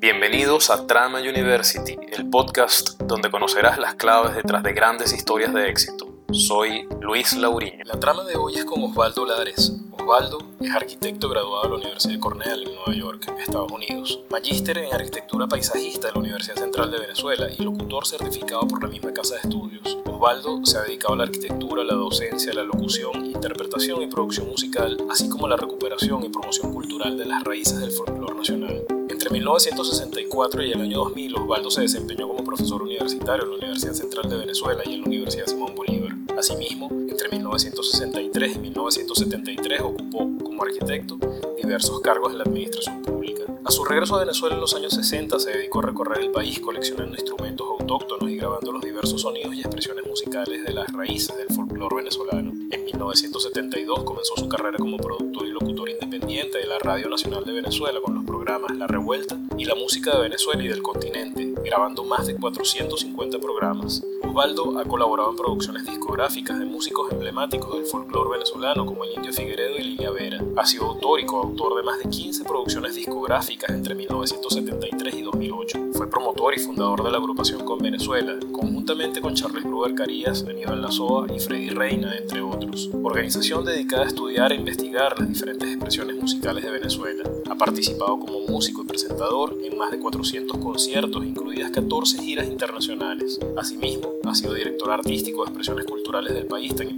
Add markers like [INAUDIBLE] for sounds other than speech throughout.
Bienvenidos a Trama University, el podcast donde conocerás las claves detrás de grandes historias de éxito. Soy Luis Lauriño. La trama de hoy es con Osvaldo Lares. Osvaldo es arquitecto graduado de la Universidad de Cornell en Nueva York, Estados Unidos, magíster en arquitectura paisajista de la Universidad Central de Venezuela y locutor certificado por la misma casa de estudios. Osvaldo se ha dedicado a la arquitectura, la docencia, la locución, interpretación y producción musical, así como la recuperación y promoción cultural de las raíces del folclore nacional. Entre 1964 y el año 2000, Osvaldo se desempeñó como profesor universitario en la Universidad Central de Venezuela y en la Universidad Simón Bolívar. Asimismo, entre 1963 y 1973 ocupó, como arquitecto, diversos cargos en la administración pública. A su regreso a Venezuela en los años 60 se dedicó a recorrer el país coleccionando instrumentos autóctonos y grabando los diversos sonidos y expresiones musicales de las raíces del folclore venezolano. En 1972 comenzó su carrera como productor y locutor independiente de la Radio Nacional de Venezuela con los programas La Revuelta y La Música de Venezuela y del Continente, grabando más de 450 programas. Osvaldo ha colaborado en producciones discográficas de músicos emblemáticos del folclore venezolano como el Indio Figueredo y Lilia Vera. Ha sido autor y coautor de más de 15 producciones discográficas entre 1973 y 2008. Fue promotor y fundador de la agrupación Con Venezuela, conjuntamente con Charles Gruber Carías, Aníbal Lazoa y Freddy Reina, entre otros. Organización dedicada a estudiar e investigar las diferentes expresiones musicales de Venezuela. Ha participado como músico y presentador en más de 400 conciertos, incluidas 14 giras internacionales. Asimismo, ha sido director artístico de expresiones culturales del país tan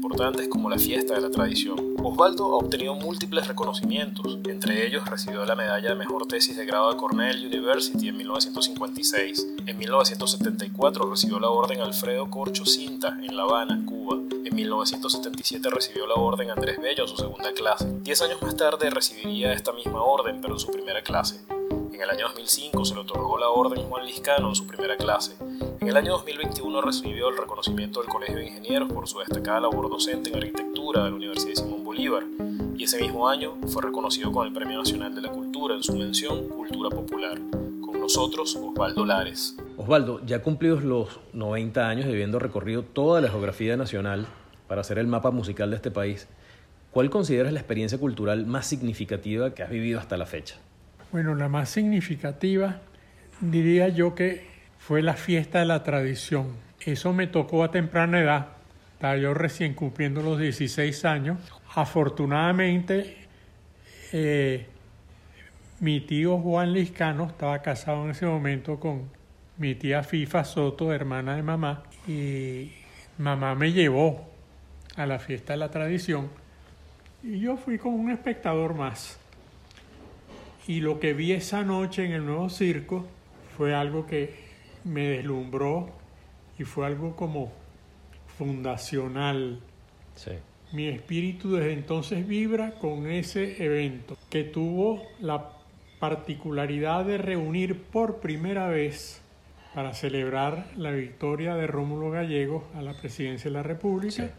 como la Fiesta de la Tradición. Osvaldo ha obtenido múltiples reconocimientos, entre ellos recibió la medalla de mejor tesis de grado de Cornell University en 1956. En 1974 recibió la Orden Alfredo Corcho Cinta en La Habana, Cuba. En 1977 recibió la Orden Andrés Bello, su segunda clase. Diez años más tarde recibiría esta misma orden, pero en su primera clase. En el año 2005 se le otorgó la Orden Juan Liscano en su primera clase. En el año 2021 recibió el reconocimiento del Colegio de Ingenieros por su destacada labor docente en arquitectura de la Universidad de Simón Bolívar y ese mismo año fue reconocido con el Premio Nacional de la Cultura en su mención Cultura Popular. Con nosotros, Osvaldo Lares. Osvaldo, ya cumplidos los 90 años de habiendo recorrido toda la geografía nacional para hacer el mapa musical de este país, ¿cuál consideras la experiencia cultural más significativa que has vivido hasta la fecha? Bueno, la más significativa diría yo que fue la fiesta de la tradición. Eso me tocó a temprana edad. Estaba yo recién cumpliendo los 16 años. Afortunadamente, eh, mi tío Juan Liscano estaba casado en ese momento con mi tía Fifa Soto, hermana de mamá, y mamá me llevó a la fiesta de la tradición y yo fui como un espectador más. Y lo que vi esa noche en el nuevo circo fue algo que me deslumbró y fue algo como fundacional. Mi espíritu desde entonces vibra con ese evento que tuvo la particularidad de reunir por primera vez para celebrar la victoria de Rómulo Gallegos a la presidencia de la República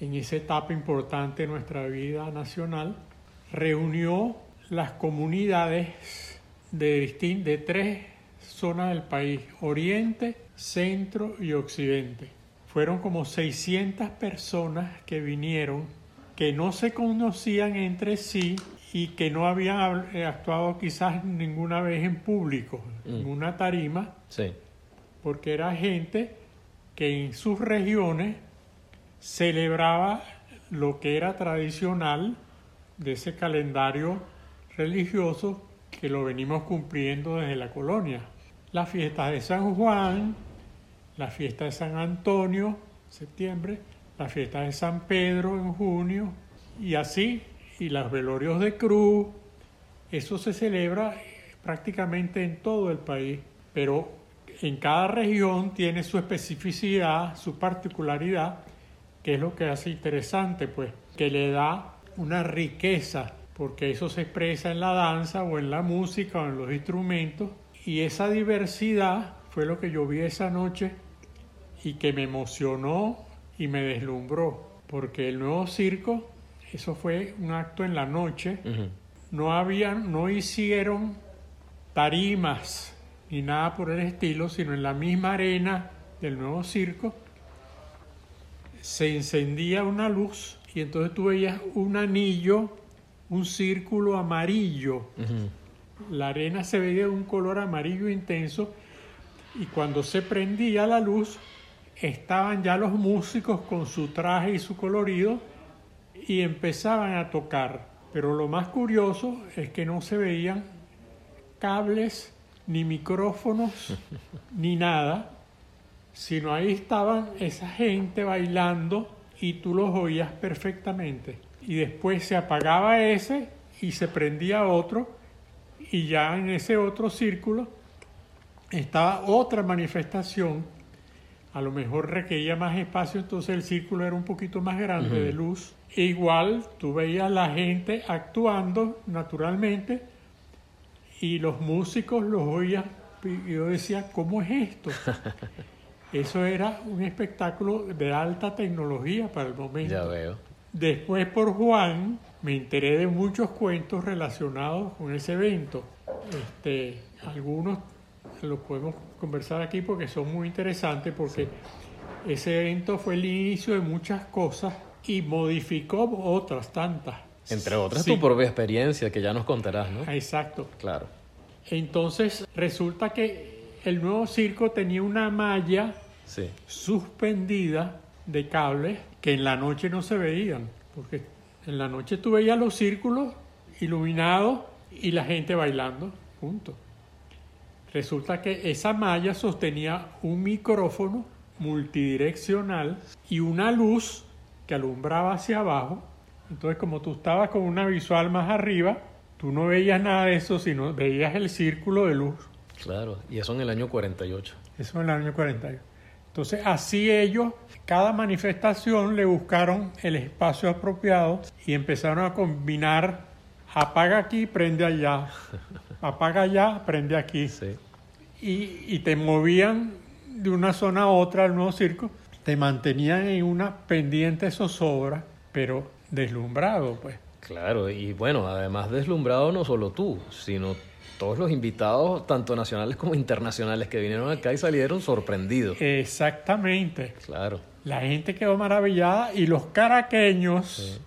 en esa etapa importante de nuestra vida nacional, reunió las comunidades de, de tres zonas del país, Oriente, Centro y Occidente. Fueron como 600 personas que vinieron, que no se conocían entre sí y que no habían eh, actuado quizás ninguna vez en público, en mm. una tarima, porque era gente que en sus regiones celebraba lo que era tradicional de ese calendario religioso que lo venimos cumpliendo desde la colonia. Las fiestas de San Juan, la fiesta de San Antonio, septiembre, la fiesta de San Pedro en junio, y así, y los velorios de cruz, eso se celebra prácticamente en todo el país, pero en cada región tiene su especificidad, su particularidad, que es lo que hace interesante, pues, que le da una riqueza, porque eso se expresa en la danza o en la música o en los instrumentos, y esa diversidad fue lo que yo vi esa noche y que me emocionó y me deslumbró, porque el nuevo circo, eso fue un acto en la noche, no habían, no hicieron tarimas ni nada por el estilo, sino en la misma arena del nuevo circo se encendía una luz y entonces tú veías un anillo, un círculo amarillo la arena se veía de un color amarillo intenso y cuando se prendía la luz estaban ya los músicos con su traje y su colorido y empezaban a tocar. Pero lo más curioso es que no se veían cables, ni micrófonos, [LAUGHS] ni nada, sino ahí estaban esa gente bailando y tú los oías perfectamente. Y después se apagaba ese y se prendía otro y ya en ese otro círculo estaba otra manifestación, a lo mejor requería más espacio, entonces el círculo era un poquito más grande de luz. E igual tú veías la gente actuando naturalmente y los músicos los oías y yo decía, ¿cómo es esto? [LAUGHS] Eso era un espectáculo de alta tecnología para el momento. Ya veo. Después por Juan me enteré de muchos cuentos relacionados con ese evento. Este, algunos los podemos conversar aquí porque son muy interesantes porque ese evento fue el inicio de muchas cosas y modificó otras tantas. Entre otras Sí. tu propia experiencia que ya nos contarás, ¿no? Exacto. Claro. Entonces resulta que el nuevo circo tenía una malla Sí. suspendida de cables que en la noche no se veían, porque en la noche tú veías los círculos iluminados y la gente bailando, punto. Resulta que esa malla sostenía un micrófono multidireccional y una luz que alumbraba hacia abajo. Entonces, como tú estabas con una visual más arriba, tú no veías nada de eso, sino veías el círculo de luz. Claro. Y eso en el año 48. Eso en el año 41. Entonces, así ellos, cada manifestación le buscaron el espacio apropiado y empezaron a combinar apaga aquí, prende allá, [LAUGHS] apaga allá, prende aquí. Sí. Y, y te movían de una zona a otra al nuevo circo, te mantenían en una pendiente zozobra, pero deslumbrado, pues. Claro, y bueno, además deslumbrado no solo tú, sino todos los invitados, tanto nacionales como internacionales, que vinieron acá y salieron sorprendidos. Exactamente. Claro. La gente quedó maravillada y los caraqueños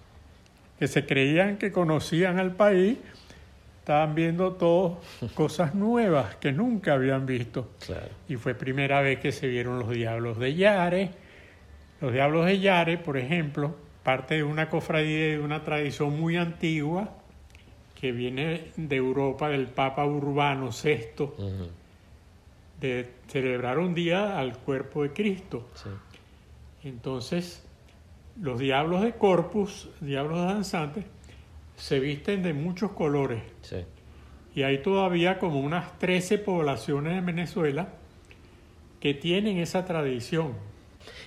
que se creían que conocían al país estaban viendo todos [LAUGHS] cosas nuevas que nunca habían visto. Claro. Y fue primera vez que se vieron los diablos de Yare. Los diablos de Yare, por ejemplo, parte de una cofradía y de una tradición muy antigua que viene de Europa del Papa Urbano VI de celebrar un día al cuerpo de Cristo. Sí. Entonces, los diablos de Corpus, diablos danzantes, se visten de muchos colores. Sí. Y hay todavía como unas 13 poblaciones en Venezuela que tienen esa tradición.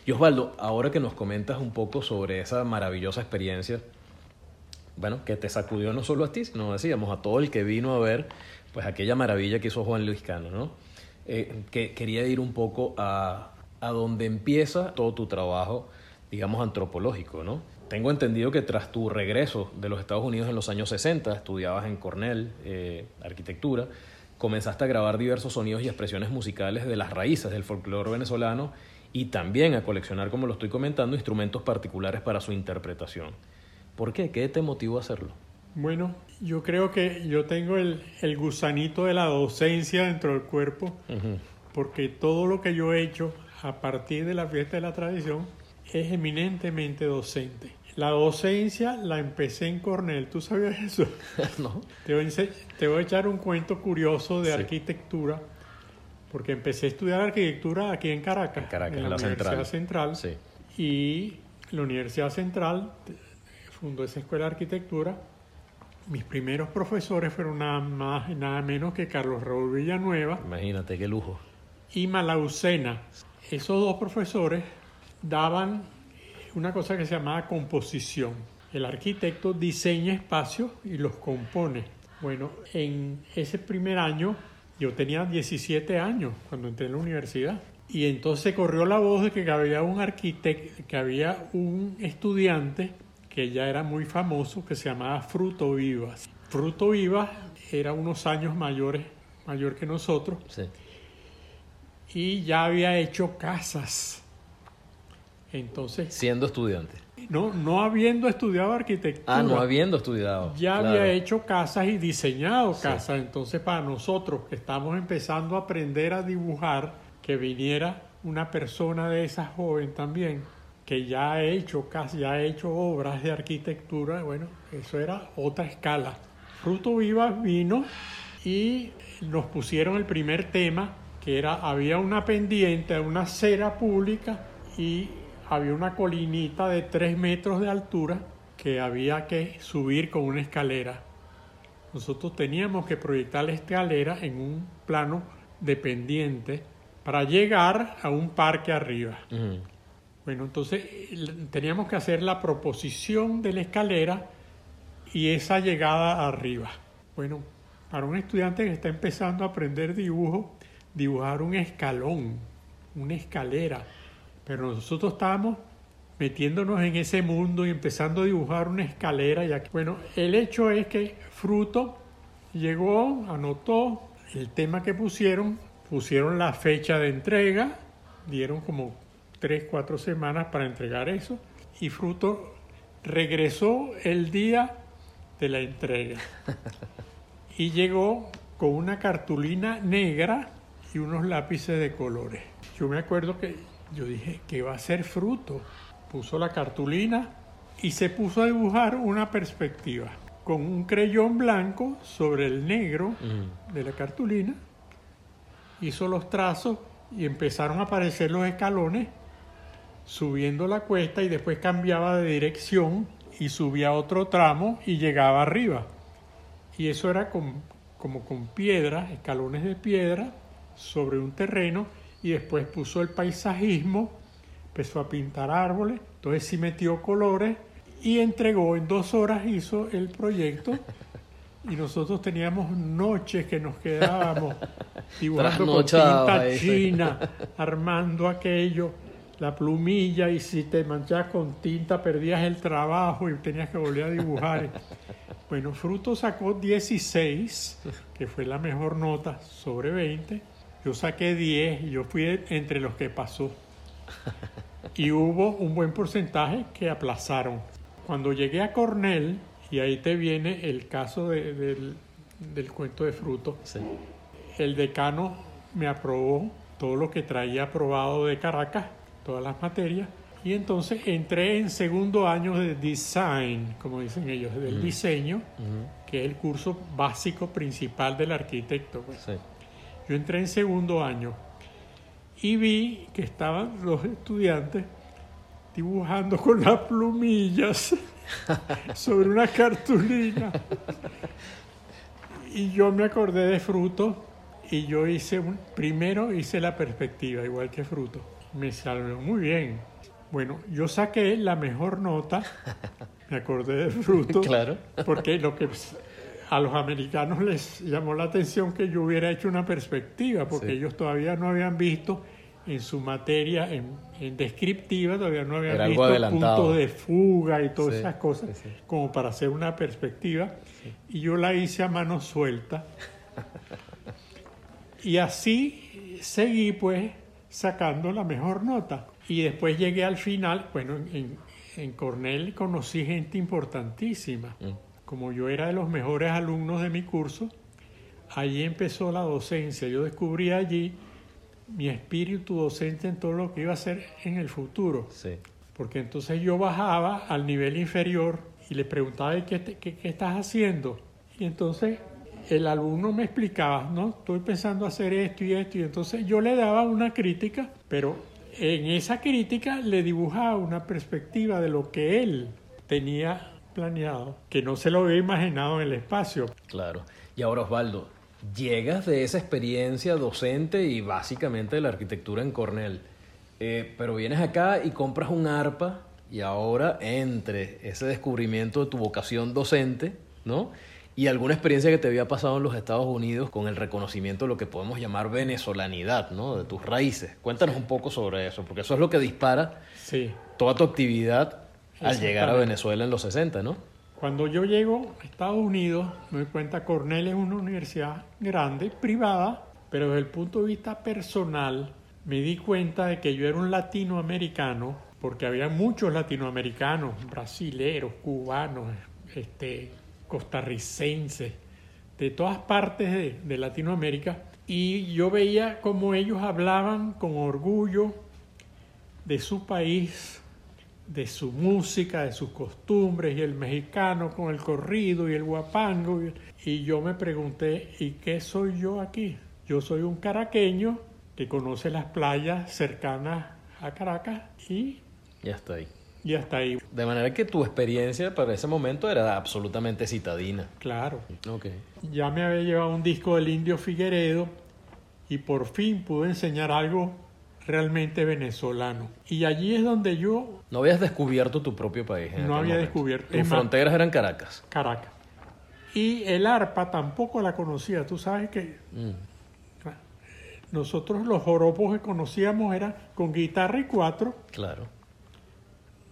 Y Osvaldo, ahora que nos comentas un poco sobre esa maravillosa experiencia, bueno, que te sacudió no solo a ti, sino decíamos a todo el que vino a ver, pues aquella maravilla que hizo Juan Luis Cano, ¿no? Eh, que quería ir un poco a, a donde empieza todo tu trabajo, digamos, antropológico, ¿no? Tengo entendido que tras tu regreso de los Estados Unidos en los años 60, estudiabas en Cornell, eh, arquitectura, comenzaste a grabar diversos sonidos y expresiones musicales de las raíces del folclore venezolano y también a coleccionar, como lo estoy comentando, instrumentos particulares para su interpretación. ¿Por qué? ¿Qué te motivó a hacerlo? Bueno, yo creo que yo tengo el, el gusanito de la docencia dentro del cuerpo, porque todo lo que yo he hecho a partir de la fiesta de la tradición es eminentemente docente. La docencia la empecé en Cornell, ¿tú sabías eso? [LAUGHS] ¿No? Te voy, te voy a echar un cuento curioso de Sí. arquitectura, porque empecé a estudiar arquitectura aquí en Caracas, En Caracas, en la, la Universidad Central. Central, Sí. y la Universidad Central fundó esa escuela de arquitectura. Mis primeros profesores fueron nada más y nada menos que Carlos Raúl Villanueva Imagínate, qué lujo. y Malaucena. Esos dos profesores daban una cosa que se llamaba composición. El arquitecto diseña espacios y los compone. Bueno, en ese primer año yo tenía 17 años cuando entré en la universidad. Y entonces corrió la voz de que había un arquitecto, que había un estudiante que ya era muy famoso que se llamaba Fruto Vivas. Fruto Vivas era unos años mayores, mayor que nosotros Sí. y ya había hecho casas. Entonces, Siendo estudiante. no, no habiendo estudiado arquitectura. Ah, no habiendo estudiado. Ya claro. había hecho casas y diseñado Sí. casas. Entonces, para nosotros que estamos empezando a aprender a dibujar, que viniera una persona de esa joven también, que ya ha hecho casas, ya ha hecho obras de arquitectura, bueno, eso era otra escala. Fruto Vivas vino y nos pusieron el primer tema, que era, había una pendiente, una acera pública y había una colinita de tres metros de altura que había que subir con una escalera. Nosotros teníamos que proyectar la escalera en un plano de pendiente para llegar a un parque arriba. Bueno, entonces teníamos que hacer la proposición de la escalera y esa llegada arriba. Bueno, para un estudiante que está empezando a aprender dibujo, dibujar un escalón, una escalera, pero nosotros estábamos metiéndonos en ese mundo y empezando a dibujar una escalera. Y aquí- bueno, el hecho es que Fruto llegó, anotó el tema que pusieron, pusieron la fecha de entrega, dieron como tres, cuatro semanas para entregar eso, y Fruto regresó el día de la entrega. [LAUGHS] Y llegó con una cartulina negra y unos lápices de colores. Yo me acuerdo que yo dije, ¿qué va a ser fruto? Puso la cartulina y se puso a dibujar una perspectiva con un creyón blanco sobre el negro de la cartulina. Hizo los trazos y empezaron a aparecer los escalones subiendo la cuesta y después cambiaba de dirección y subía otro tramo y llegaba arriba. Y eso era con- como con piedras, escalones de piedra sobre un terreno y después puso el paisajismo, empezó a pintar árboles, entonces sí metió colores y entregó en dos horas hizo el proyecto y nosotros teníamos noches que nos quedábamos [LAUGHS] dibujando con tinta ahí, china, armando aquello, la plumilla y si te manchabas con tinta perdías el trabajo y tenías que volver a dibujar. [LAUGHS] Bueno, Fruto sacó 16, que fue la mejor nota sobre 20. Yo saqué 10 y yo fui entre los que pasó. Y hubo un buen porcentaje que aplazaron. Cuando llegué a Cornell, y ahí te viene el caso de- del, del cuento de Fruto, Sí. el decano me aprobó todo lo que traía aprobado de Caracas, todas las materias, y entonces entré en segundo año de design, como dicen ellos, del diseño, Ujú. que es el curso básico principal del arquitecto. pues. Sí. Yo entré en segundo año y vi que estaban los estudiantes dibujando con las plumillas [LAUGHS] sobre una cartulina. Y yo me acordé de fruto y yo hice un, primero hice la perspectiva, igual que fruto. Me salió muy bien. Bueno, yo saqué la mejor nota, me acordé de fruto, [LAUGHS] Claro. porque lo que a los americanos les llamó la atención que yo hubiera hecho una perspectiva, porque Sí. ellos todavía no habían visto en su materia, en, en descriptiva, todavía no habían Era visto puntos de fuga y todas Sí, esas cosas, sí. como para hacer una perspectiva. Y yo la hice a mano suelta. [LAUGHS] y así seguí pues sacando la mejor nota. Y después llegué al final, bueno, en, en Cornell conocí gente importantísima. Mm. Como yo era de los mejores alumnos de mi curso, allí empezó la docencia. Yo descubrí allí mi espíritu docente en todo lo que iba a hacer en el futuro. Sí. Porque entonces yo bajaba al nivel inferior y le preguntaba, "¿Y ¿qué, qué, qué estás haciendo? Y entonces el alumno me explicaba, no, estoy pensando hacer esto y esto. Y entonces yo le daba una crítica, pero en esa crítica le dibujaba una perspectiva de lo que él tenía planeado, que no se lo había imaginado en el espacio. Claro. Y ahora, Osvaldo, llegas de esa experiencia docente y básicamente de la arquitectura en Cornell, eh, pero vienes acá y compras un arpa y ahora entre ese descubrimiento de tu vocación docente, ¿no? Y alguna experiencia que te había pasado en los Estados Unidos con el reconocimiento de lo que podemos llamar venezolanidad, ¿no? De tus raíces. Cuéntanos un poco sobre eso, porque eso es lo que dispara Sí. toda tu actividad al llegar a. Venezuela en los 60, ¿no? Cuando yo llego a Estados Unidos, me doy cuenta Cornell es una universidad grande, privada, pero desde el punto de vista personal me di cuenta de que yo era un latinoamericano porque había muchos latinoamericanos, brasileros, cubanos, este, costarricenses, de todas partes de, Latinoamérica, y yo veía como ellos hablaban con orgullo de su país, de su música, de sus costumbres, y el mexicano con el corrido y el guapango. Y yo me pregunté, ¿y qué soy yo aquí? Yo soy un caraqueño que conoce las playas cercanas a Caracas y... Ya ahí. Y hasta ahí. De manera que tu experiencia para ese momento era absolutamente citadina. Claro. Ok. Ya me había llevado un disco del Indio Figueredo y por fin pude enseñar algo realmente venezolano. Y allí es donde yo... No habías descubierto tu propio país. En no había momento. descubierto. Tus fronteras eran Caracas. Caracas. Y el arpa tampoco la conocía. Tú sabes que Mm. nosotros los joropos que conocíamos eran con guitarra y cuatro. Claro.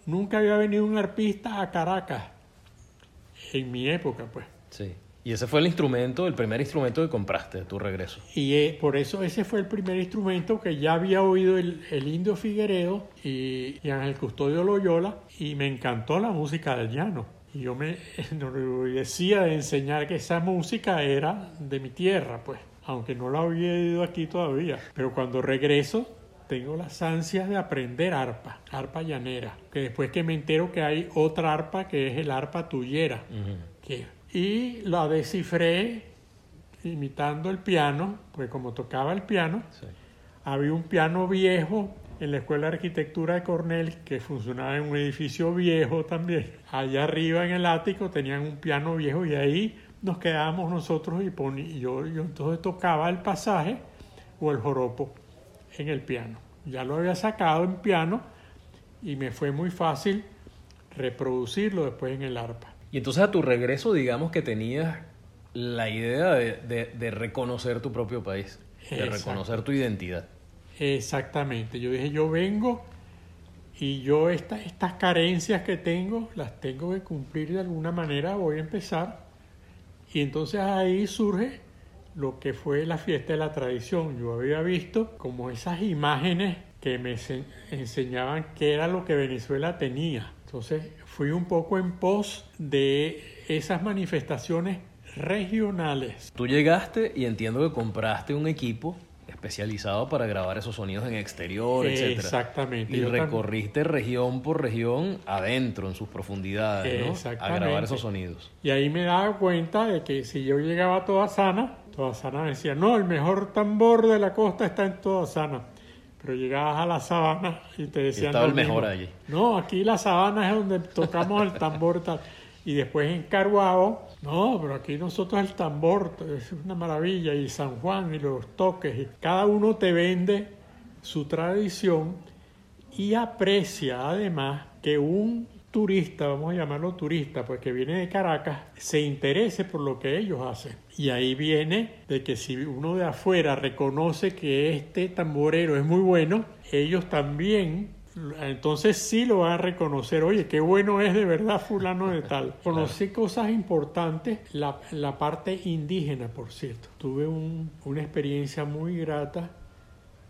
Nunca había venido un arpista a Caracas. En mi época, pues. Sí. Y ese fue el instrumento, el primer instrumento que compraste de tu regreso. Y eh, por eso ese fue el primer instrumento que ya había oído el, el Indio Figueredo y, y Ángel Custodio Loyola y me encantó la música del llano. Y yo me [LAUGHS] enorgullecía de enseñar que esa música era de mi tierra, pues, aunque no la había oído aquí todavía. Pero cuando regreso tengo las ansias de aprender arpa, arpa llanera, que después que me entero que hay otra arpa que es el arpa tuyera. que- y la descifré imitando el piano, pues como tocaba el piano, Sí. había un piano viejo en la Escuela de Arquitectura de Cornell que funcionaba en un edificio viejo también. Allá arriba en el ático tenían un piano viejo y ahí nos quedábamos nosotros y yo, yo entonces tocaba el pasaje o el joropo en el piano. Ya lo había sacado en piano y me fue muy fácil reproducirlo después en el arpa. Y entonces a tu regreso, digamos que tenías la idea de, de- de reconocer tu propio país, de reconocer tu identidad. Exactamente. Yo dije, yo vengo y yo esta- estas carencias que tengo las tengo que cumplir de alguna manera, voy a empezar. Y entonces ahí surge lo que fue la fiesta de la tradición. Yo había visto como esas imágenes que me ense- enseñaban qué era lo que Venezuela tenía. Entonces fui un poco en pos de esas manifestaciones regionales. Tú llegaste y entiendo que compraste un equipo especializado para grabar esos sonidos en exterior, etcétera. Exactamente. Y Yo recorriste región por región adentro, en sus profundidades, ¿no? A grabar esos sonidos. Y ahí me daba cuenta de que si yo llegaba a Toda Sana, Toda Sana me decía, no, el mejor tambor de la costa está en Toda Sana. Pero llegabas a la sabana y te decían estaba el mejor allí. No, aquí la sabana es donde tocamos el tambor tal. Y después en Caruao, no, pero aquí nosotros el tambor es una maravilla. Y San Juan y los toques. Y cada uno te vende su tradición y aprecia además que un turista, vamos a llamarlo turista, pues que viene de Caracas, se interese por lo que ellos hacen. Y ahí viene de que si uno de afuera reconoce que este tamborero es muy bueno, ellos también, entonces sí lo van a reconocer, oye, qué bueno es de verdad fulano de tal. [LAUGHS] Conocí cosas importantes, la, la parte indígena, por cierto. Tuve un- una experiencia muy grata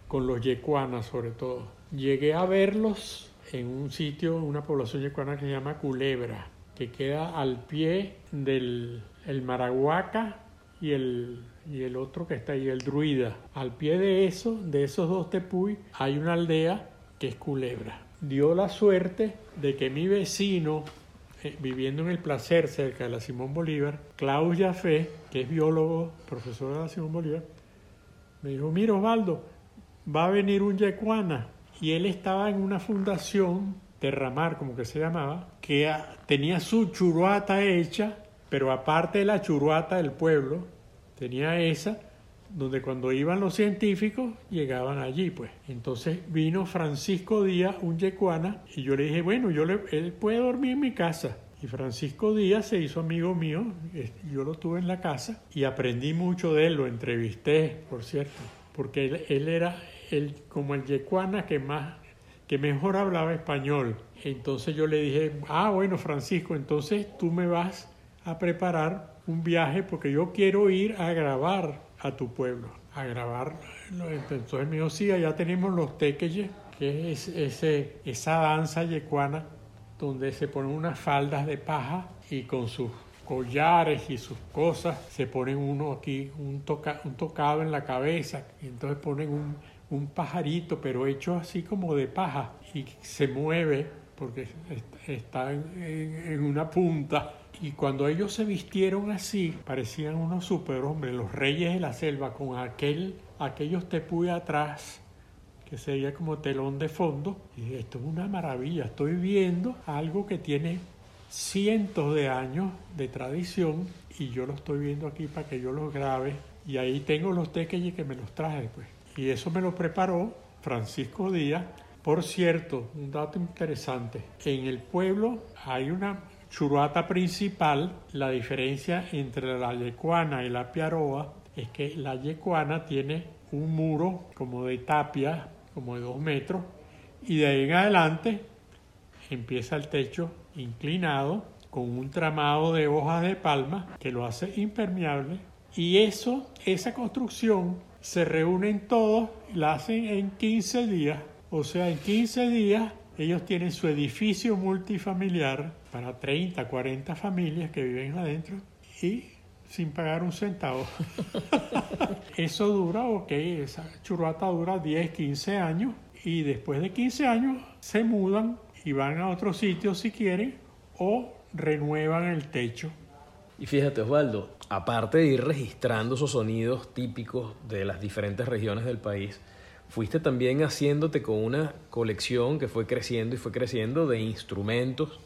con los yecuanas sobre todo. Llegué a verlos en un sitio, una población yecuana que se llama Culebra, que queda al pie del el Marahuaca y el, y el otro que está ahí, el Druida. Al pie de eso, de esos dos tepuy, hay una aldea que es Culebra. Dio la suerte de que mi vecino, eh, viviendo en el Placer, cerca de la Simón Bolívar, Klaus Jafé, que es biólogo, profesor de la Simón Bolívar, me dijo, mira Osvaldo, va a venir un yecuana. Y él estaba en una fundación, Terramar, como que se llamaba, que tenía su churuata hecha, pero aparte de la churuata del pueblo, tenía esa, donde cuando iban los científicos llegaban allí, pues. Entonces vino Francisco Díaz, un yecuana, y yo le dije, bueno, yo le, él puede dormir en mi casa. Y Francisco Díaz se hizo amigo mío, yo lo tuve en la casa y aprendí mucho de él, lo entrevisté, por cierto, porque él, él era el, como el yecuana que más que mejor hablaba español. Entonces yo le dije, ah, bueno, Francisco, entonces tú me vas a preparar un viaje porque yo quiero ir a grabar a tu pueblo, a grabar. Entonces me dijo, sí, allá tenemos los tequeyes que es ese, esa danza yecuana donde se ponen unas faldas de paja y con sus collares y sus cosas se ponen uno aquí, un, toca, un tocado en la cabeza, y entonces ponen un, un pajarito, pero hecho así como de paja, y se mueve porque está en, en, una punta. Y cuando ellos se vistieron así, parecían unos superhombres, los reyes de la selva, con aquel, aquellos tepuy atrás, que sería como telón de fondo. Y esto es una maravilla, estoy viendo algo que tiene cientos de años de tradición y yo lo estoy viendo aquí para que yo los grabe. Y ahí tengo los tequelles que me los traje, pues. Y eso me lo preparó Francisco Díaz. Por cierto, un dato interesante. En el pueblo hay una churuata principal. La diferencia entre la yecuana y la piaroa es que la yecuana tiene un muro como de tapia, como de dos metros, y de ahí en adelante empieza el techo inclinado con un tramado de hojas de palma que lo hace impermeable y eso, esa construcción se reúnen todos la hacen en 15 días. O sea, en 15 días ellos tienen su edificio multifamiliar para 30, 40 familias que viven adentro y sin pagar un centavo. [LAUGHS] Eso dura, ok, esa churrata dura 10, 15 años y después de 15 años se mudan y van a otro sitio si quieren o renuevan el techo. Y fíjate Osvaldo, aparte de ir registrando esos sonidos típicos de las diferentes regiones del país, fuiste también haciéndote con una colección que fue creciendo y fue creciendo de instrumentos.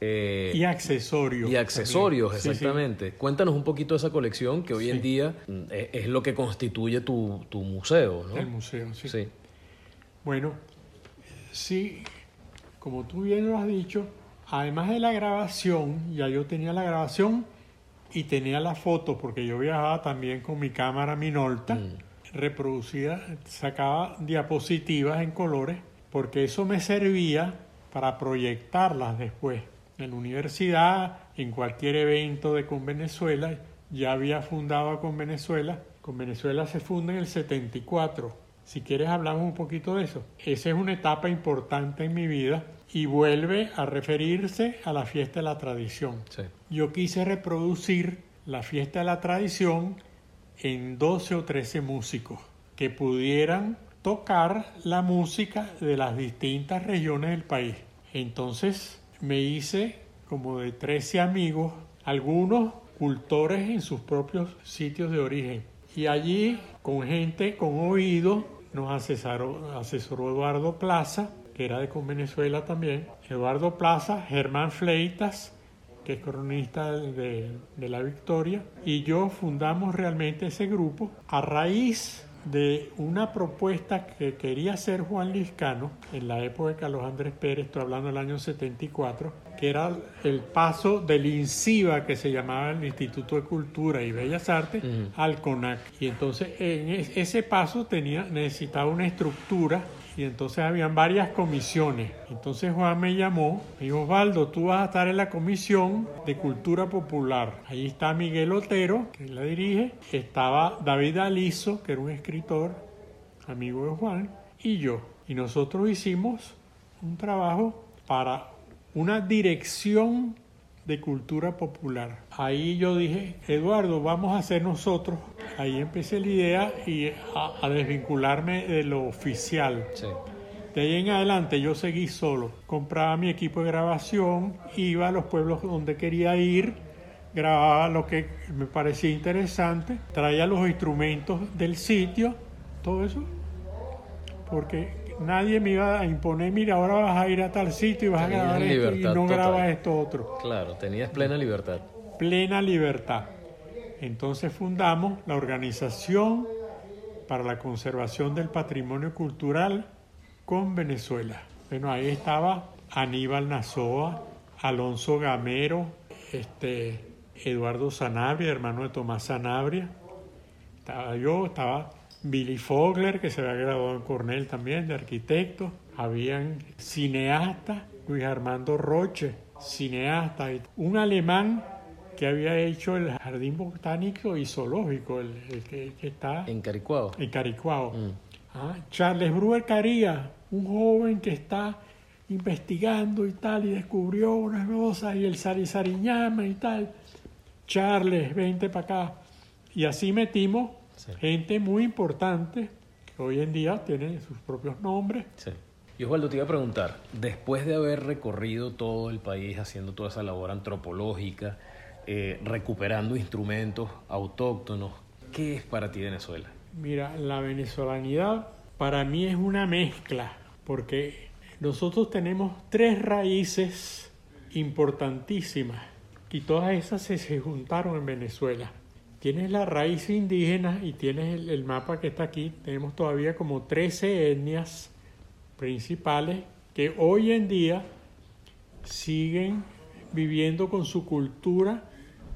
Eh, y accesorios. Y accesorios, exactamente. Cuéntanos un poquito de esa colección que hoy en día mm, es, lo que constituye tu, tu museo, ¿no? El museo, sí. sí. Bueno, sí, como tú bien lo has dicho, además de la grabación, ya yo tenía la grabación y tenía la foto, porque yo viajaba también con mi cámara Minolta, mm. reproducida, sacaba diapositivas en colores, porque eso me servía para proyectarlas después. En la universidad, en cualquier evento de Con Venezuela, ya había fundado Con Venezuela. Con Venezuela se funda en el 74 si quieres hablamos un poquito de eso. Esa es una etapa importante en mi vida y vuelve a referirse a la fiesta de la tradición. Yo quise reproducir la fiesta de la tradición en 12 o 13 músicos que pudieran tocar la música de las distintas regiones del país. Entonces me hice como de 13 amigos, algunos cultores en sus propios sitios de origen. Y allí, con gente con oído, nos asesoró, Eduardo Plaza, que era de con Venezuela también, Eduardo Plaza, Germán Fleitas, que es cronista de, de, la Victoria, y yo fundamos realmente ese grupo a raíz de una propuesta que quería hacer Juan Liscano en la época de Carlos Andrés Pérez, estoy hablando del año 74, que era el paso del INCIBA, que se llamaba el Instituto de Cultura y Bellas Artes, al CONAC. Y entonces en ese paso tenía, necesitaba una estructura y entonces habían varias comisiones. Entonces Juan me llamó, me dijo, Osvaldo, tú vas a estar en la comisión de cultura popular. Ahí está Miguel Otero, que la dirige, estaba David Aliso, que era un escritor, amigo de Juan, y yo. Y nosotros hicimos un trabajo para una dirección de cultura popular. Ahí yo dije, Eduardo, vamos a hacer nosotros. Ahí empecé la idea y a, desvincularme de lo oficial. De ahí en adelante yo seguí solo. Compraba mi equipo de grabación, iba a los pueblos donde quería ir, grababa lo que me parecía interesante, traía los instrumentos del sitio, todo eso. Porque nadie me iba a imponer, mira, ahora vas a ir a tal sitio y vas a grabar esto y no grabas esto otro. Claro, tenías plena libertad. Plena libertad. Entonces fundamos la Organización para la Conservación del Patrimonio Cultural con Venezuela. Bueno, ahí estaba Aníbal Nazoa, Alonso Gamero, este, Eduardo Sanabria, hermano de Tomás Sanabria. Estaba yo, estaba Billy Fogler, que se había graduado en Cornell también, de arquitecto. Habían cineastas, Luis Armando Roche, cineasta. Un alemán que había hecho el jardín botánico y zoológico, el, que, está... En Caricuao. En Caricuao. Mm. Ah, Charles Brewer Caría, un joven que está investigando y tal, y descubrió unas cosas, y el Sarisariñama y tal. Charles, vente para acá. Y así metimos gente muy importante, que hoy en día tiene sus propios nombres. Sí. Y Osvaldo, te iba a preguntar, después de haber recorrido todo el país haciendo toda esa labor antropológica, eh, recuperando instrumentos autóctonos, ¿qué es para ti Venezuela? Mira, la venezolanidad para mí es una mezcla, porque nosotros tenemos tres raíces importantísimas y todas esas se, juntaron en Venezuela. Tienes la raíz indígena y tienes el, el, mapa que está aquí. Tenemos todavía como 13 etnias principales que hoy en día siguen viviendo con su cultura,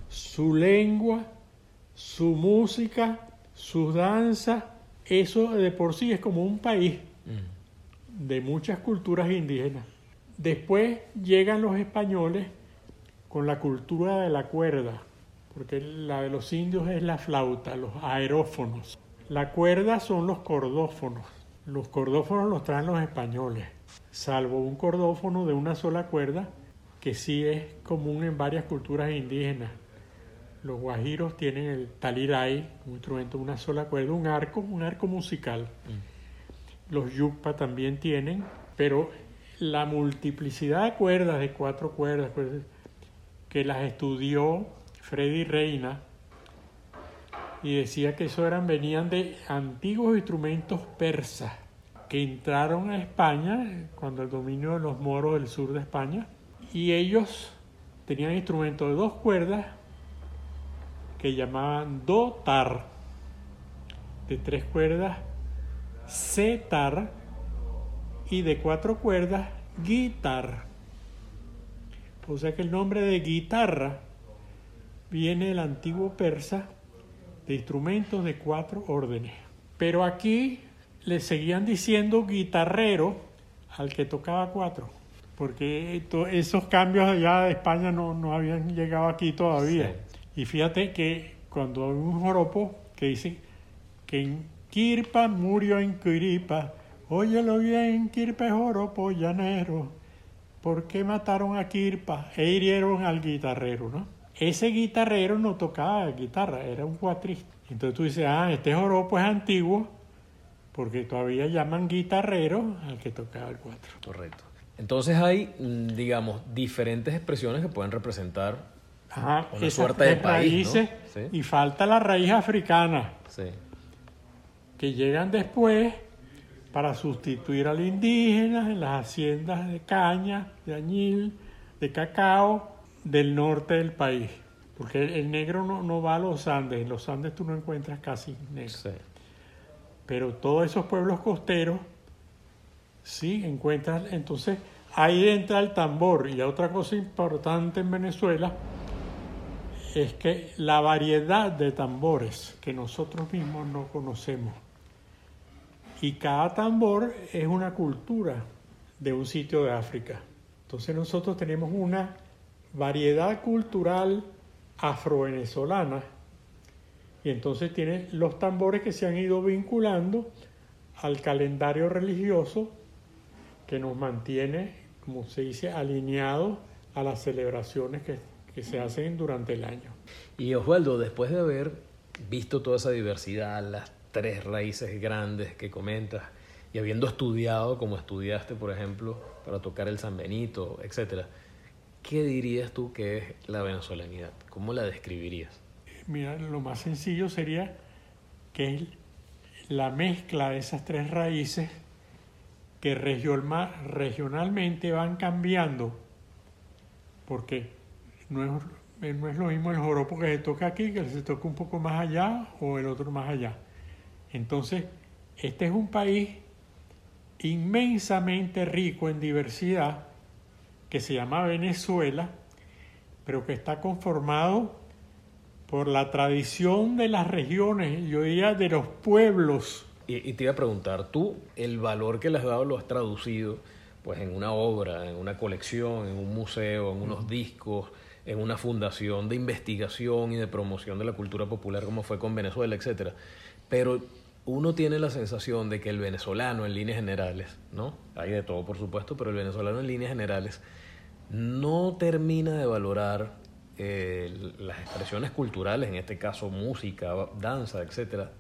su lengua, su música, sus danzas. Eso de por sí es como un país de muchas culturas indígenas. Después llegan los españoles con la cultura de la cuerda, porque la de los indios es la flauta, los aerófonos. La cuerda son los cordófonos. Los cordófonos los traen los españoles, salvo un cordófono de una sola cuerda que sí es común en varias culturas indígenas. Los guajiros tienen el taliray, un instrumento de una sola cuerda, un arco, un arco musical. Los yukpa también tienen, pero la multiplicidad de cuerdas, de cuatro cuerdas, que las estudió Freddy Reina, y decía que eso eran, venían de antiguos instrumentos persas que entraron a España cuando el dominio de los moros del sur de España, y ellos tenían instrumentos de dos cuerdas que llamaban dotar, de tres cuerdas cetar y de cuatro cuerdas guitar. O sea que el nombre de guitarra viene del antiguo persa de instrumentos de cuatro órdenes. Pero aquí le seguían diciendo guitarrero al que tocaba cuatro, porque esos cambios allá de España no, no habían llegado aquí todavía. Y fíjate que cuando hay un joropo que dice que en Kirpa murió en Quiripa. Óyelo bien, Kirpa es joropo llanero. ¿Por qué mataron a Kirpa e hirieron al guitarrero, no? Ese guitarrero no tocaba guitarra, era un cuatrista. Entonces tú dices, ah, este joropo es antiguo porque todavía llaman guitarrero al que tocaba el cuatro. Correcto. Entonces hay, mm, digamos, diferentes expresiones que pueden representar una suerte de país, Y falta la raíz africana. Sí que llegan después para sustituir al indígena en las haciendas de caña, de añil, de cacao del norte del país. Porque el negro no, va a los Andes, en los Andes tú no encuentras casi negro. Pero todos esos pueblos costeros, sí, encuentras. Entonces ahí entra el tambor. Y otra cosa importante en Venezuela es que la variedad de tambores que nosotros mismos no conocemos y cada tambor es una cultura de un sitio de África. Entonces nosotros tenemos una variedad cultural afro-venezolana y entonces tiene los tambores que se han ido vinculando al calendario religioso que nos mantiene, como se dice, alineados a las celebraciones que, que se hacen durante el año. Y Osvaldo, después de haber visto toda esa diversidad, las tres raíces grandes que comentas y habiendo estudiado como estudiaste, por ejemplo, para tocar el San Benito, etcétera, ¿qué dirías tú que es la venezolanidad? ¿Cómo la describirías? Mira, lo más sencillo sería que es la mezcla de esas tres raíces que regionalmente van cambiando, porque no es, no es lo mismo el joropo que se toca aquí, que se toca un poco más allá o el otro más allá. Entonces, este es un país inmensamente rico en diversidad que se llama Venezuela, pero que está conformado por la tradición de las regiones, yo diría de los pueblos. Y, te iba a preguntar, tú el valor que le has dado lo has traducido pues en una obra, en una colección, en un museo, en unos discos, en una fundación de investigación y de promoción de la cultura popular como fue con Venezuela, etcétera. Pero uno tiene la sensación de que el venezolano en líneas generales, ¿no? Hay de todo, por supuesto, pero el venezolano en líneas generales no termina de valorar eh, las expresiones culturales, en este caso música, danza, etcétera,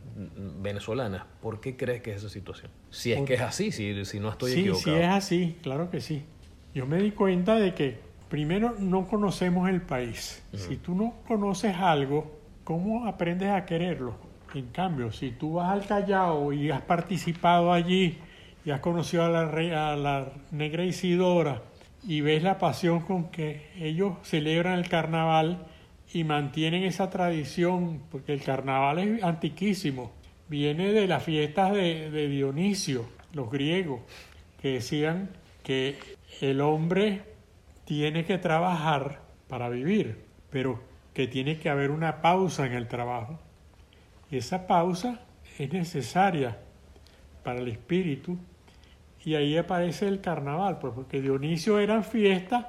venezolanas. ¿Por qué crees que es esa situación? Si es que es así, si, si no estoy sí, equivocado. Sí, es así, claro que sí. Yo me di cuenta de que primero no conocemos el país. Si tú no conoces algo, ¿cómo aprendes a quererlo? En cambio, si tú vas al Callao y has participado allí y has conocido a la, a la negra Isidora y ves la pasión con que ellos celebran el carnaval y mantienen esa tradición, porque el carnaval es antiquísimo, viene de las fiestas de, de Dionisio, los griegos, que decían que el hombre tiene que trabajar para vivir, pero que tiene que haber una pausa en el trabajo. Y esa pausa es necesaria para el espíritu. Y ahí aparece el carnaval, pues porque Dionisio eran fiestas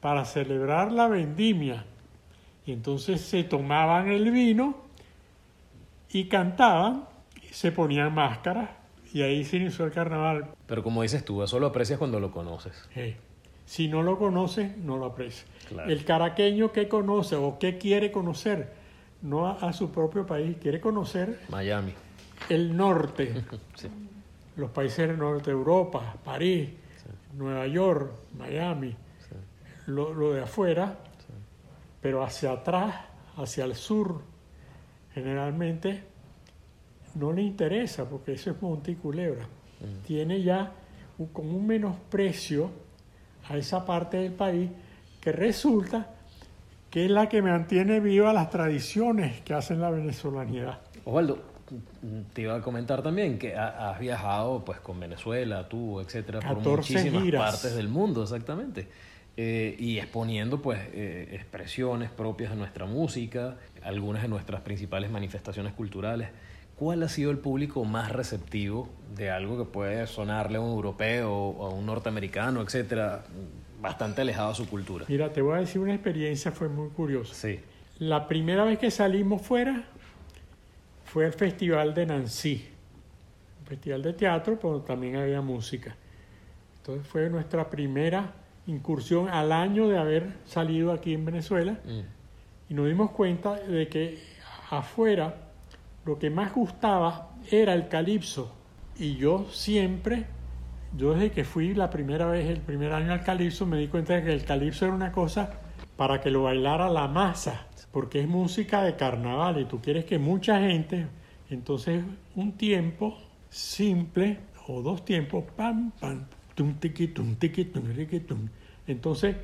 para celebrar la vendimia. Y entonces se tomaban el vino y cantaban, y se ponían máscaras y ahí se inició el carnaval. Pero como dices tú, eso lo aprecias cuando lo conoces. Sí. Si no lo conoces, no lo aprecias. Claro. El caraqueño que conoce o que quiere conocer, no a, a, su propio país, quiere conocer Miami. el norte, [LAUGHS] Sí. Los países del norte de Europa, París, Nueva York, Miami, lo, lo de afuera, pero hacia atrás, hacia el sur, generalmente no le interesa porque eso es Monte y Culebra. Tiene ya un, como un menosprecio a esa parte del país que resulta que es la que mantiene vivas las tradiciones que hacen la venezolanidad. Osvaldo, te iba a comentar también que ha- has viajado pues con Venezuela, tú, etcétera, por 14 muchísimas giras. partes del mundo, exactamente. Eh, y exponiendo pues eh, expresiones propias de nuestra música, algunas de nuestras principales manifestaciones culturales. ¿Cuál ha sido el público más receptivo de algo que puede sonarle a un europeo o a un norteamericano, etcétera, bastante alejado de su cultura? Mira, te voy a decir una experiencia, fue muy curiosa. Sí. La primera vez que salimos fuera fue el Festival de Nancy, un festival de teatro, pero también había música. Entonces fue nuestra primera incursión al año de haber salido aquí en Venezuela Mm. y nos dimos cuenta de que afuera lo que más gustaba era el calipso. Y yo siempre, yo desde que fui la primera vez, el primer año al calipso, me di cuenta de que el calipso era una cosa para que lo bailara la masa, porque es música de carnaval y tú quieres que mucha gente, entonces un tiempo simple o dos tiempos, pam, pam, tum, tiqui, tum, tiqui, tum. Entonces,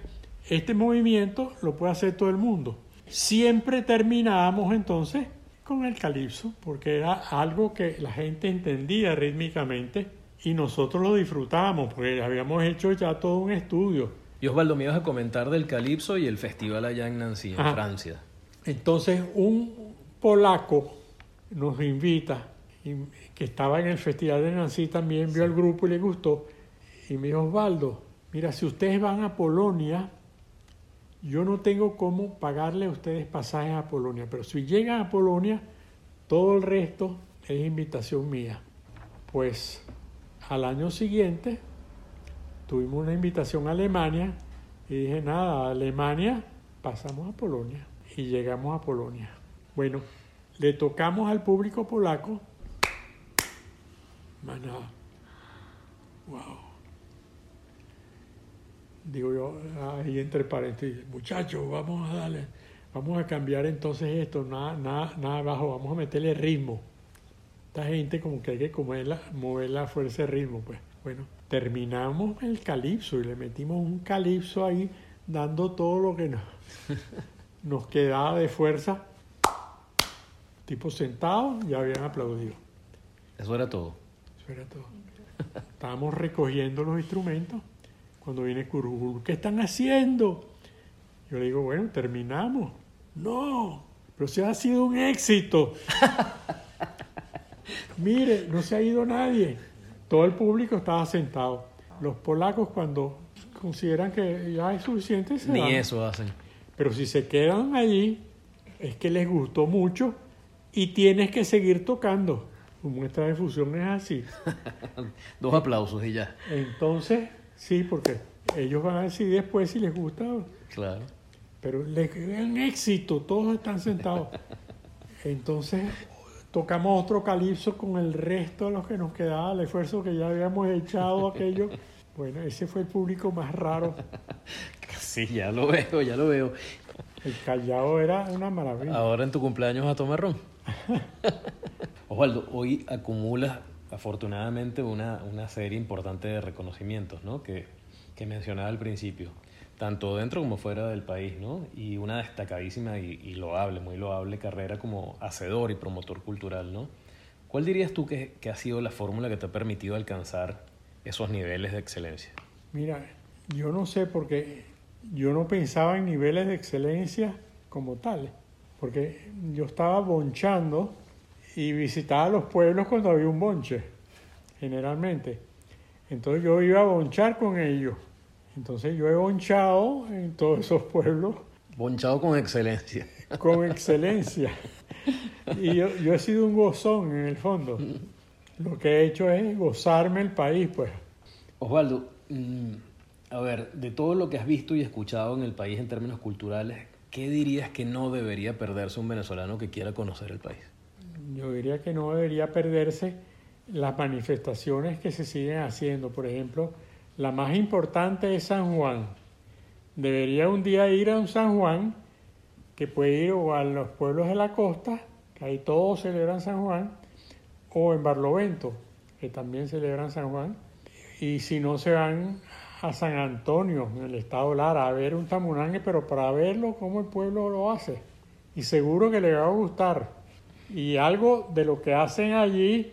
este movimiento lo puede hacer todo el mundo. Siempre terminábamos entonces con el calipso, porque era algo que la gente entendía rítmicamente y nosotros lo disfrutábamos, porque habíamos hecho ya todo un estudio. Y Osvaldo, me ibas a comentar del Calipso y el festival allá en Nancy, en Ajá. Francia. Entonces un polaco nos invita, y- que estaba en el Festival de Nancy también, vio el grupo y le gustó, y me dijo, Osvaldo, mira, si ustedes van a Polonia, yo no tengo cómo pagarle a ustedes pasajes a Polonia, pero si llegan a Polonia, todo el resto es invitación mía. Pues al año siguiente tuvimos una invitación a Alemania y dije, nada, Alemania pasamos a Polonia y llegamos a Polonia. Bueno, le tocamos al público polaco, más nada. Wow. Digo yo ahí entre paréntesis, muchachos, vamos a darle, vamos a cambiar entonces esto, nada, nada, nada abajo, vamos a meterle ritmo. Esta gente como que hay que comerla, mover la fuerza de ritmo, pues. Bueno, terminamos el calipso y le metimos un calipso ahí, dando todo lo que nos, [LAUGHS] nos quedaba de fuerza. Tipo sentado, ya habían aplaudido. Eso era todo. Eso era todo. Estábamos recogiendo los instrumentos cuando viene Curujuru. ¿Qué están haciendo? Yo le digo, bueno, terminamos. No, pero se ha sido un éxito. [LAUGHS] Mire, no se ha ido nadie. Todo el público estaba sentado. Los polacos cuando consideran que ya es suficiente, se Ni eso hacen. Pero si se quedan allí, es que les gustó mucho y tienes que seguir tocando. muestra de fusión es así. [LAUGHS] Dos aplausos y ya. Entonces, sí, porque ellos van a decidir después si les gusta. Claro. Pero les dan éxito, todos están sentados. [LAUGHS] Entonces, tocamos otro calipso con el resto de los que nos quedaba, el esfuerzo que ya habíamos echado [LAUGHS] aquello. Bueno, ese fue el público más raro. [LAUGHS] Sí, ya lo veo, ya lo veo. El callado era una maravilla. Ahora en tu cumpleaños a tomar ron. [LAUGHS] Osvaldo, hoy acumulas afortunadamente una, una serie importante de reconocimientos, ¿no? Que, que mencionaba al principio, tanto dentro como fuera del país, ¿no? Y una destacadísima y, loable, muy loable carrera como hacedor y promotor cultural, ¿no? ¿Cuál dirías tú que, que ha sido la fórmula que te ha permitido alcanzar esos niveles de excelencia? Mira, yo no sé porque yo no pensaba en niveles de excelencia como tales, porque yo estaba bonchando y visitaba los pueblos cuando había un bonche, generalmente. Entonces yo iba a bonchar con ellos. Entonces yo he bonchado en todos esos pueblos. Bonchado con excelencia. Con excelencia. Y yo, yo he sido un gozón en el fondo. Lo que he hecho es gozarme el país, pues. Osvaldo, mm, a ver, de todo lo que has visto y escuchado en el país en términos culturales, ¿qué dirías que no debería perderse un venezolano que quiera conocer el país? Yo diría que no debería perderse las manifestaciones que se siguen haciendo. Por ejemplo, la más importante es San Juan. Debería un día ir a un San Juan, que puede ir o a los pueblos de la costa, que ahí todos celebran San Juan, o en Barlovento, que también celebran San Juan. Y si no, se van a San Antonio, en el estado Lara, a ver un tamunangue, pero para verlo, cómo el pueblo lo hace. Y seguro que le va a gustar. Y algo de lo que hacen allí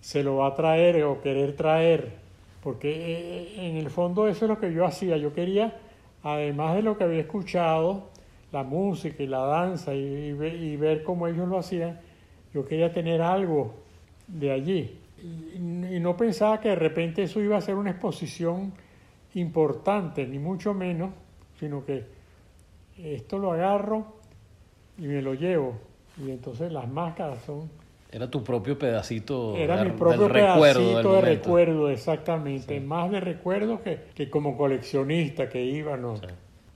se lo va a traer o querer traer. Porque eh, en el fondo eso es lo que yo hacía. Yo quería, además de lo que había escuchado, la música y la danza y, y ve- y ver cómo ellos lo hacían, yo quería tener algo de allí. Y, y no pensaba que de repente eso iba a ser una exposición importante, ni mucho menos, sino que esto lo agarro y me lo llevo. Y entonces las máscaras son... Era tu propio pedacito Era del- mi propio del recuerdo del pedacito de momento. recuerdo, exactamente. Más de recuerdo que, que como coleccionista que iba, ¿no? Sí.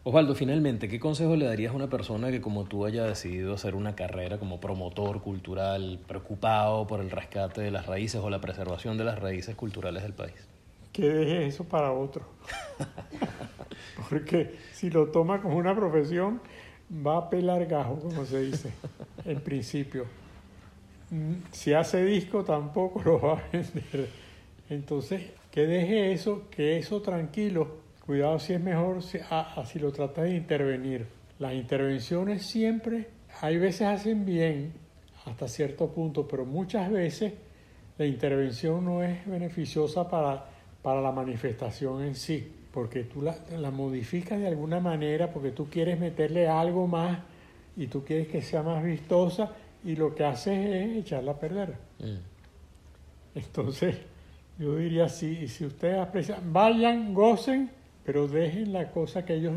Osvaldo, finalmente, ¿qué consejo le darías a una persona que como tú haya decidido hacer una carrera como promotor cultural, preocupado por el rescate de las raíces o la preservación de las raíces culturales del país? que deje eso para otro. [LAUGHS] Porque si lo toma como una profesión, va a pelar gajo, como se dice, en principio. Si hace disco, tampoco [LAUGHS] lo va a vender. Entonces, que deje eso, que eso tranquilo. Cuidado si es mejor si, a- a si lo tratas de intervenir. Las intervenciones siempre, hay veces hacen bien hasta cierto punto, pero muchas veces la intervención no es beneficiosa para, para la manifestación en sí, porque tú la, la modificas de alguna manera, porque tú quieres meterle algo más y tú quieres que sea más vistosa y lo que haces es echarla a perder. Mm. Entonces, yo diría así, si ustedes aprecian, vayan, gocen, pero dejen la cosa que ellos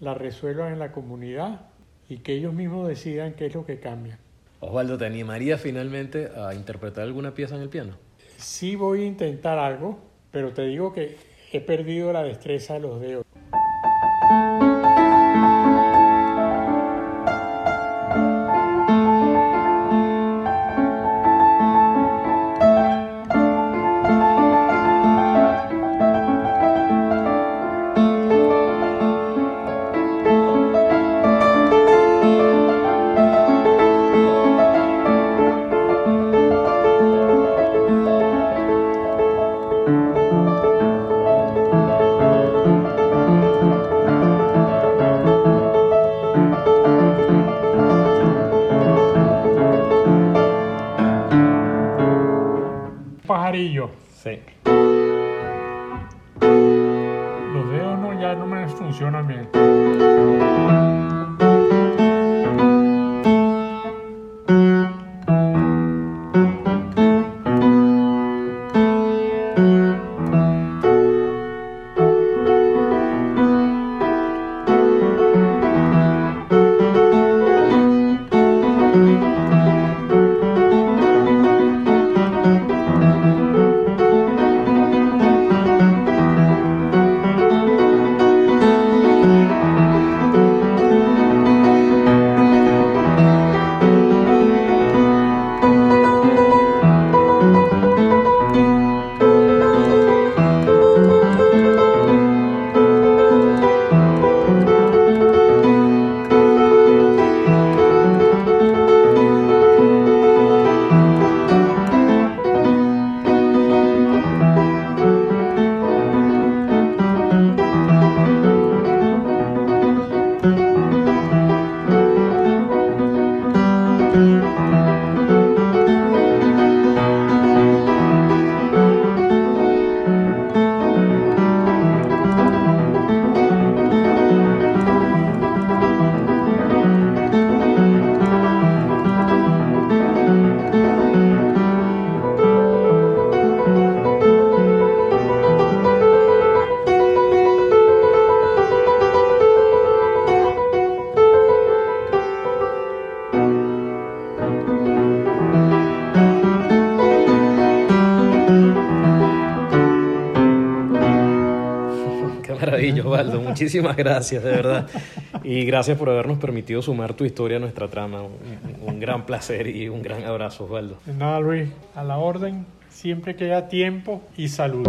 la resuelvan en la comunidad y que ellos mismos decidan qué es lo que cambia. Osvaldo, ¿te animarías finalmente a interpretar alguna pieza en el piano? Sí voy a intentar algo, pero te digo que he perdido la destreza de los dedos. Pajarillo. Sí. Los dedos no, ya no me funcionan bien. Muchísimas gracias, de verdad. Y gracias por habernos permitido sumar tu historia a nuestra trama. Un, gran placer y un gran abrazo, Osvaldo. nada, Luis. A la orden, siempre que haya tiempo y salud.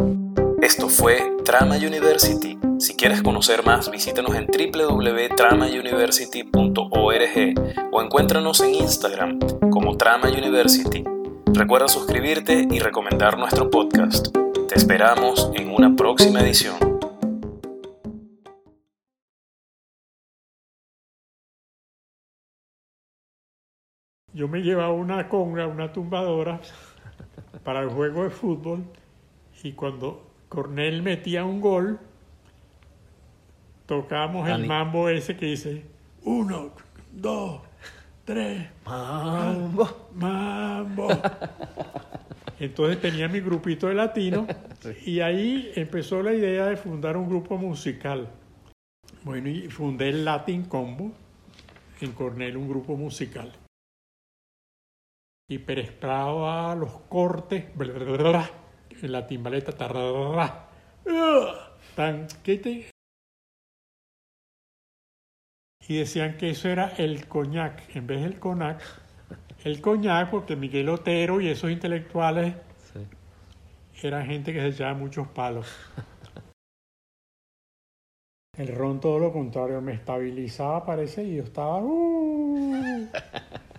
Esto fue Trama University. Si quieres conocer más, visítanos en www.tramauniversity.org o encuéntranos en Instagram como Trama University. Recuerda suscribirte y recomendar nuestro podcast. Te esperamos en una próxima edición. Yo me llevaba una conga, una tumbadora para el juego de fútbol y cuando Cornell metía un gol, tocábamos el mambo ese que dice uno, dos, tres, mambo, mambo. Entonces tenía mi grupito de latino y ahí empezó la idea de fundar un grupo musical. Bueno, y fundé el Latin Combo en Cornell, un grupo musical hiperesperaba los cortes, en la timbaleta, tan, y decían que eso era el coñac, en vez del conac, el coñac, porque Miguel Otero y esos intelectuales eran gente que se echaba muchos palos. [LAUGHS] El ron todo lo contrario, me estabilizaba, parece, y yo estaba... Uh, [LAUGHS]